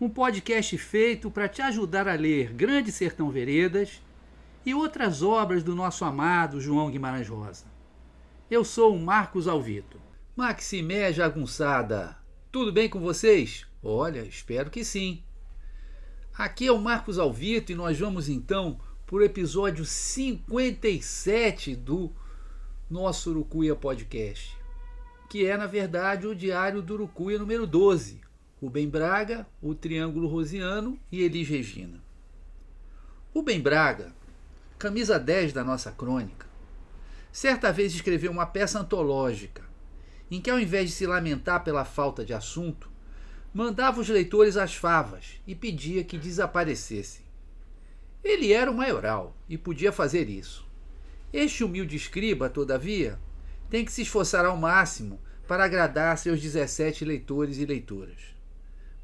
Um podcast feito para te ajudar a ler Grande Sertão Veredas e outras obras do nosso amado João Guimarães Rosa. Eu sou o Marcos Alvito. Maximé Jagunçada, tudo bem com vocês? Olha, espero que sim. Aqui é o Marcos Alvito e nós vamos então para o episódio 57 do nosso Urucuia Podcast que é, na verdade, o Diário do Urucuia número 12. Rubem Braga, o Triângulo Rosiano e Elis Regina. Rubem Braga, camisa 10 da nossa crônica, certa vez escreveu uma peça antológica em que, ao invés de se lamentar pela falta de assunto, mandava os leitores às favas e pedia que desaparecessem. Ele era o maioral e podia fazer isso. Este humilde escriba, todavia, tem que se esforçar ao máximo para agradar seus 17 leitores e leitoras.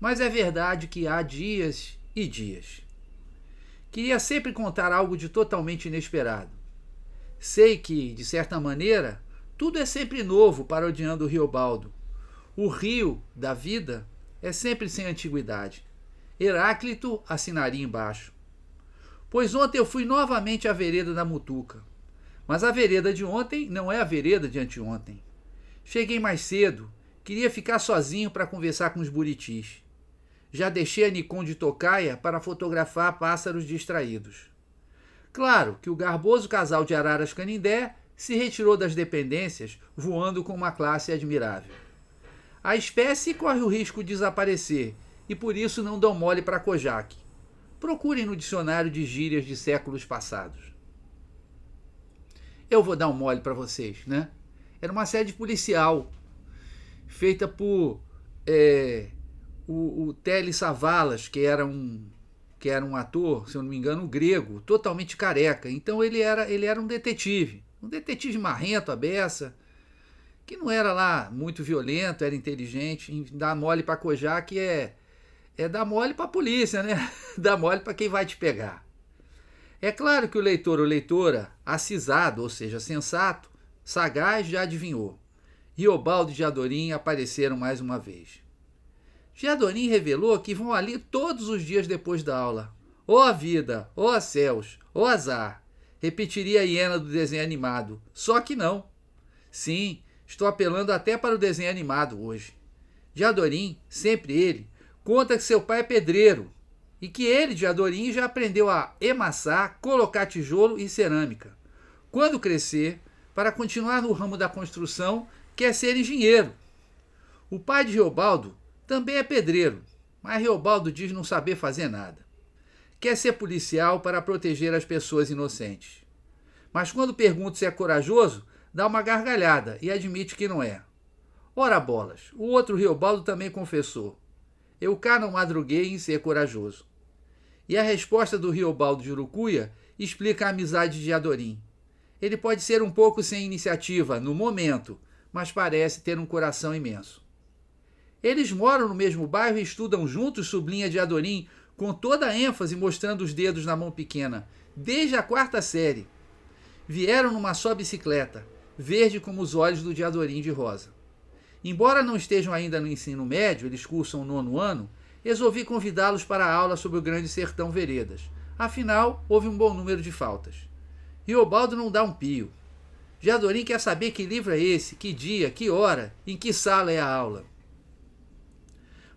Mas é verdade que há dias e dias. Queria sempre contar algo de totalmente inesperado. Sei que, de certa maneira, tudo é sempre novo parodiando o Riobaldo. O rio da vida é sempre sem antiguidade. Heráclito assinaria embaixo. Pois ontem eu fui novamente à vereda da Mutuca mas a vereda de ontem não é a vereda de anteontem. Cheguei mais cedo, queria ficar sozinho para conversar com os buritis. Já deixei a Nikon de tocaia para fotografar pássaros distraídos. Claro que o garboso casal de araras canindé se retirou das dependências, voando com uma classe admirável. A espécie corre o risco de desaparecer e por isso não dão mole para Kojak. Procurem no dicionário de gírias de séculos passados eu vou dar um mole para vocês, né? Era uma série policial feita por é, o, o Telly Savalas, que era um que era um ator, se eu não me engano, grego, totalmente careca. Então ele era ele era um detetive, um detetive marrento, a beça, que não era lá muito violento, era inteligente, dá mole para Kojak é é dar mole para a polícia, né? Dá mole para quem vai te pegar. É claro que o leitor ou leitora, acisado, ou seja, sensato, sagaz, já adivinhou. Riobaldo e Jadorim apareceram mais uma vez. Jadorim revelou que vão ali todos os dias depois da aula. Ó oh, vida, ó oh, céus, ó oh, azar. Repetiria a hiena do desenho animado. Só que não. Sim, estou apelando até para o desenho animado hoje. Jadorim, sempre ele, conta que seu pai é pedreiro e que ele, de Adorim, já aprendeu a emassar, colocar tijolo e cerâmica. Quando crescer, para continuar no ramo da construção, quer ser engenheiro. O pai de Reobaldo também é pedreiro, mas Reobaldo diz não saber fazer nada. Quer ser policial para proteger as pessoas inocentes. Mas quando pergunto se é corajoso, dá uma gargalhada e admite que não é. Ora bolas, o outro Reobaldo também confessou. eu cá não madruguei em ser corajoso. E a resposta do Riobaldo de Urucuia explica a amizade de Adorim. Ele pode ser um pouco sem iniciativa no momento, mas parece ter um coração imenso. Eles moram no mesmo bairro e estudam juntos, sublinha de Adorim, com toda a ênfase mostrando os dedos na mão pequena, desde a quarta série. Vieram numa só bicicleta, verde como os olhos do Diadorim de rosa. Embora não estejam ainda no ensino médio, eles cursam o nono ano, resolvi convidá-los para a aula sobre o Grande Sertão Veredas. Afinal, houve um bom número de faltas. Riobaldo não dá um pio. Diadorim quer saber que livro é esse, que dia, que hora, em que sala é a aula.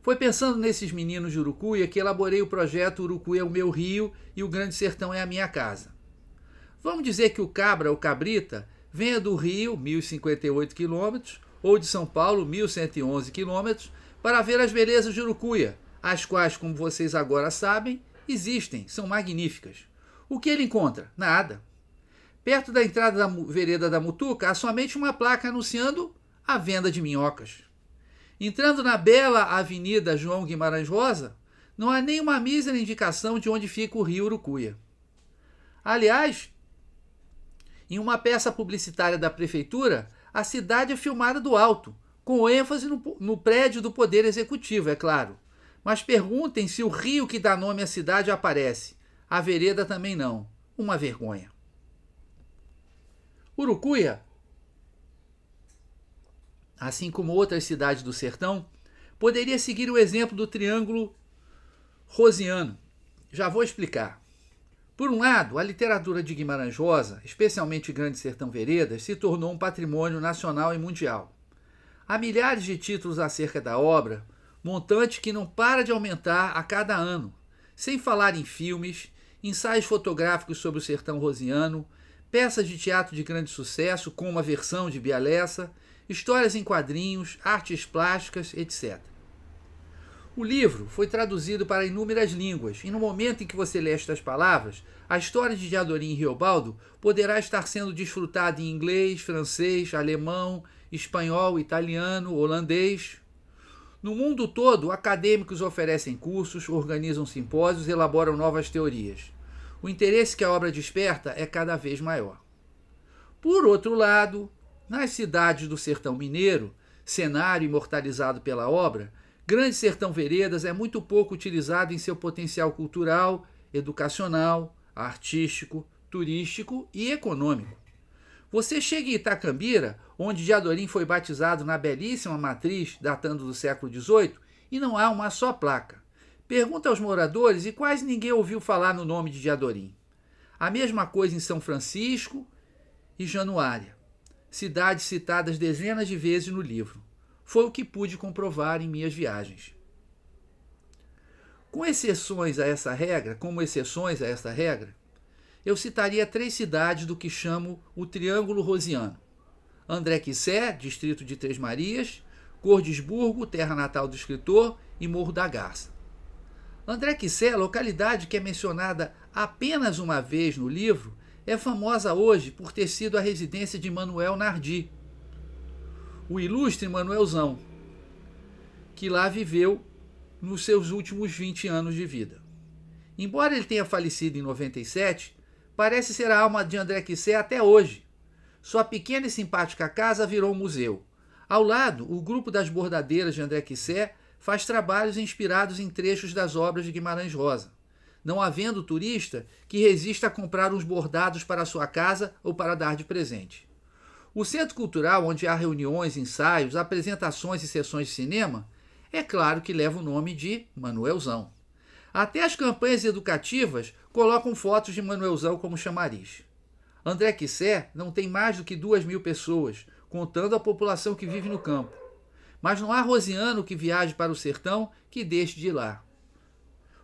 Foi pensando nesses meninos de Urucuia que elaborei o projeto Urucuia é o meu rio e o Grande Sertão é a minha casa. Vamos dizer que o cabra ou cabrita venha do Rio, 1058 quilômetros, ou de São Paulo, 1111 quilômetros, para ver as belezas de Urucuia, as quais, como vocês agora sabem, existem, são magníficas. O que ele encontra? Nada. Perto da entrada da vereda da Mutuca há somente uma placa anunciando a venda de minhocas. Entrando na bela Avenida João Guimarães Rosa, não há nenhuma mísera indicação de onde fica o rio Urucuia. Aliás, em uma peça publicitária da prefeitura, a cidade é filmada do alto, com ênfase no, no prédio do Poder Executivo, é claro. Mas perguntem se o rio que dá nome à cidade aparece. A vereda também não. Uma vergonha. Urucuia, assim como outras cidades do sertão, poderia seguir o exemplo do Triângulo Rosiano. Já vou explicar. Por um lado, a literatura de Guimarães Rosa, especialmente Grande Sertão Veredas, se tornou um patrimônio nacional e mundial. Há milhares de títulos acerca da obra, montante que não para de aumentar a cada ano, sem falar em filmes, ensaios fotográficos sobre o sertão rosiano, peças de teatro de grande sucesso, como a versão de Bialessa, histórias em quadrinhos, artes plásticas, etc. O livro foi traduzido para inúmeras línguas, e no momento em que você lê estas palavras, a história de Diadorim e Riobaldo poderá estar sendo desfrutada em inglês, francês, alemão, espanhol, italiano, holandês. No mundo todo, acadêmicos oferecem cursos, organizam simpósios elaboram novas teorias. O interesse que a obra desperta é cada vez maior. Por outro lado, nas cidades do sertão mineiro, cenário imortalizado pela obra, Grande Sertão Veredas é muito pouco utilizado em seu potencial cultural, educacional, artístico, turístico e econômico. Você chega em Itacambira, onde Diadorim foi batizado na belíssima matriz datando do século XVIII, e não há uma só placa. Pergunta aos moradores e quase ninguém ouviu falar no nome de Diadorim. A mesma coisa em São Francisco e Januária, cidades citadas dezenas de vezes no livro. Foi o que pude comprovar em minhas viagens. Com exceções a essa regra, como exceções a essa regra, eu citaria três cidades do que chamo o Triângulo Rosiano. André Quissé, distrito de Três Marias, Cordesburgo, terra natal do escritor, e Morro da Garça. André Quissé, localidade que é mencionada apenas uma vez no livro, é famosa hoje por ter sido a residência de Manuel Nardi, o ilustre Manuelzão, que lá viveu nos seus últimos 20 anos de vida. Embora ele tenha falecido em 97, parece ser a alma de André Quissé até hoje. Sua pequena e simpática casa virou um museu. Ao lado, o grupo das bordadeiras de André Quissé faz trabalhos inspirados em trechos das obras de Guimarães Rosa, não havendo turista que resista a comprar uns bordados para sua casa ou para dar de presente. O centro cultural, onde há reuniões, ensaios, apresentações e sessões de cinema, é claro que leva o nome de Manuelzão. Até as campanhas educativas colocam fotos de Manuelzão como chamariz. André Quissé não tem mais do que duas mil pessoas, contando a população que vive no campo. Mas não há rosiano que viaje para o sertão que deixe de ir lá.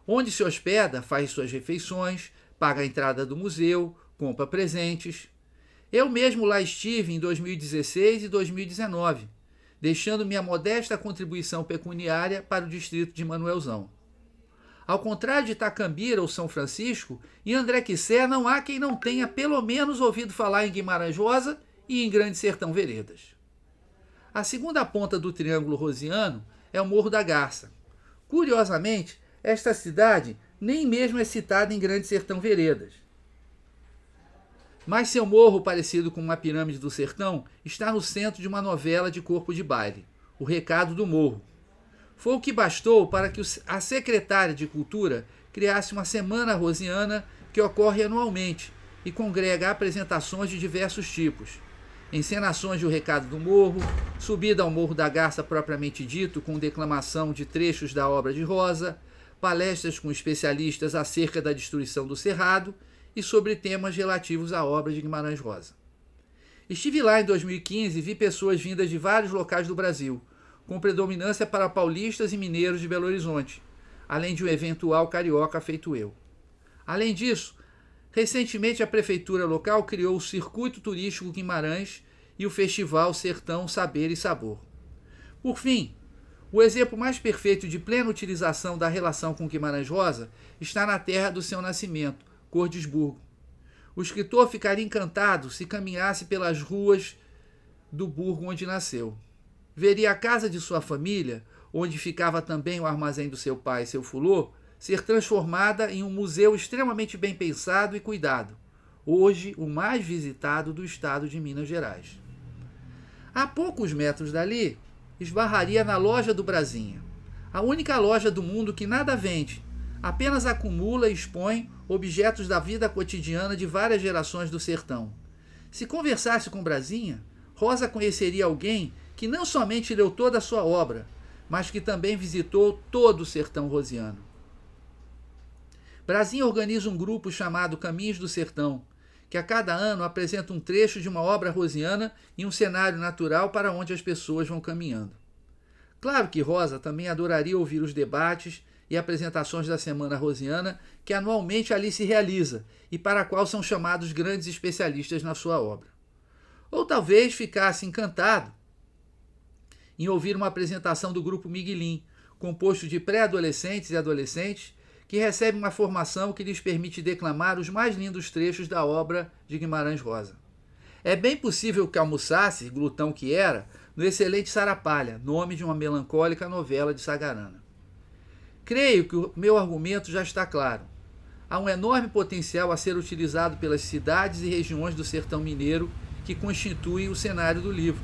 Onde se hospeda, faz suas refeições, paga a entrada do museu, compra presentes. Eu mesmo lá estive em 2016 e 2019, deixando minha modesta contribuição pecuniária para o distrito de Manuelzão. Ao contrário de Itacambira ou São Francisco, em André Quissé não há quem não tenha pelo menos ouvido falar em Guimarães Rosa e em Grande Sertão Veredas. A segunda ponta do Triângulo Rosiano é o Morro da Garça, Curiosamente, esta cidade nem mesmo é citada em Grande Sertão Veredas. Mas seu morro, parecido com uma pirâmide do sertão, está no centro de uma novela de corpo de baile, O Recado do Morro. Foi o que bastou para que a secretária de Cultura criasse uma semana rosiana que ocorre anualmente e congrega apresentações de diversos tipos. Encenações de O Recado do Morro, subida ao Morro da Garça propriamente dito, com declamação de trechos da obra de Rosa, palestras com especialistas acerca da destruição do Cerrado e sobre temas relativos à obra de Guimarães Rosa. Estive lá em 2015 e vi pessoas vindas de vários locais do Brasil, com predominância para paulistas e mineiros de Belo Horizonte, além de um eventual carioca feito eu. Além disso, recentemente a prefeitura local criou o Circuito Turístico Guimarães e o Festival Sertão Saber e Sabor. Por fim, o exemplo mais perfeito de plena utilização da relação com Guimarães Rosa está na terra do seu nascimento, Cordesburgo. O escritor ficaria encantado se caminhasse pelas ruas do burgo onde nasceu. Veria a casa de sua família, onde ficava também o armazém do seu pai, seu fulô, ser transformada em um museu extremamente bem pensado e cuidado, hoje o mais visitado do estado de Minas Gerais. A poucos metros dali, esbarraria na loja do Brasinha, a única loja do mundo que nada vende, apenas acumula e expõe objetos da vida cotidiana de várias gerações do sertão. Se conversasse com Brasinha, Rosa conheceria alguém que não somente leu toda a sua obra, mas que também visitou todo o sertão rosiano. Brasinha organiza um grupo chamado Caminhos do Sertão, que a cada ano apresenta um trecho de uma obra rosiana e um cenário natural para onde as pessoas vão caminhando. Claro que Rosa também adoraria ouvir os debates e apresentações da Semana Rosiana, que anualmente ali se realiza e para a qual são chamados grandes especialistas na sua obra. Ou talvez ficasse encantado em ouvir uma apresentação do grupo Miguelim, composto de pré-adolescentes e adolescentes, que recebe uma formação que lhes permite declamar os mais lindos trechos da obra de Guimarães Rosa. É bem possível que almoçasse, glutão que era, no excelente Sarapalha, nome de uma melancólica novela de Sagarana. Creio que o meu argumento já está claro. Há um enorme potencial a ser utilizado pelas cidades e regiões do sertão mineiro que constituem o cenário do livro.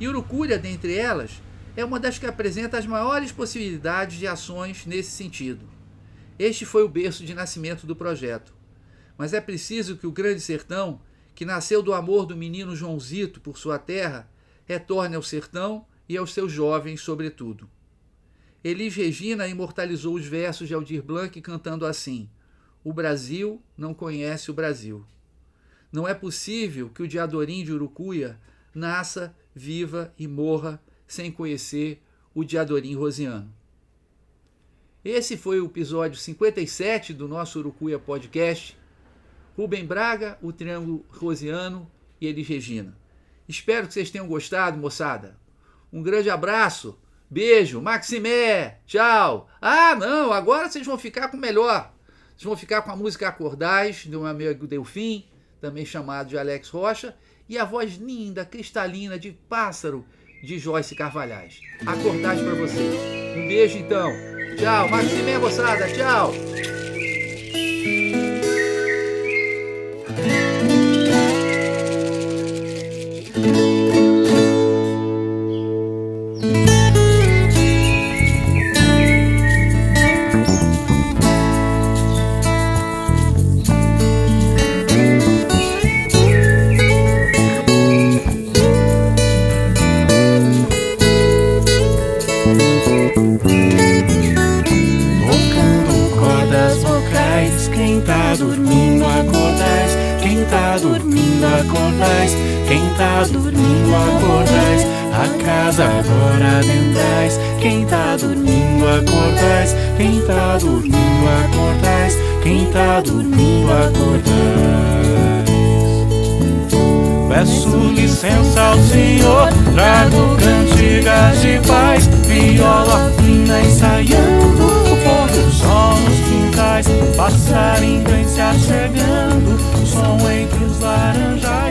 E Urucúria, dentre elas, é uma das que apresenta as maiores possibilidades de ações nesse sentido. Este foi o berço de nascimento do projeto. Mas é preciso que o Grande Sertão, que nasceu do amor do menino Joãozito por sua terra, retorne ao sertão e aos seus jovens, sobretudo. Elis Regina imortalizou os versos de Aldir Blanc cantando assim: O Brasil não conhece o Brasil. Não é possível que o Diadorim de Urucuia nasça, viva e morra sem conhecer o Diadorim rosiano. Esse foi o episódio 57 do nosso Urucuia Podcast. Rubem Braga, o Triângulo Rosiano e Elis Regina. Espero que vocês tenham gostado, moçada. Um grande abraço Beijo, Maximé, tchau. Ah, não, agora vocês vão ficar com o melhor. Vocês vão ficar com a música Acordais, do meu amigo Delfim, também chamado de Alex Rocha, e a voz linda, cristalina de pássaro de Joyce Carvalhais. Acordais para vocês. Um beijo então. Tchau, Maximé, moçada, tchau. dormindo acordares, Peço licença ao Senhor, trago cantigas de paz, viola fina ensaiando o pôr do sol nos quintais, passarinho vem se achegando, som entre os laranjais.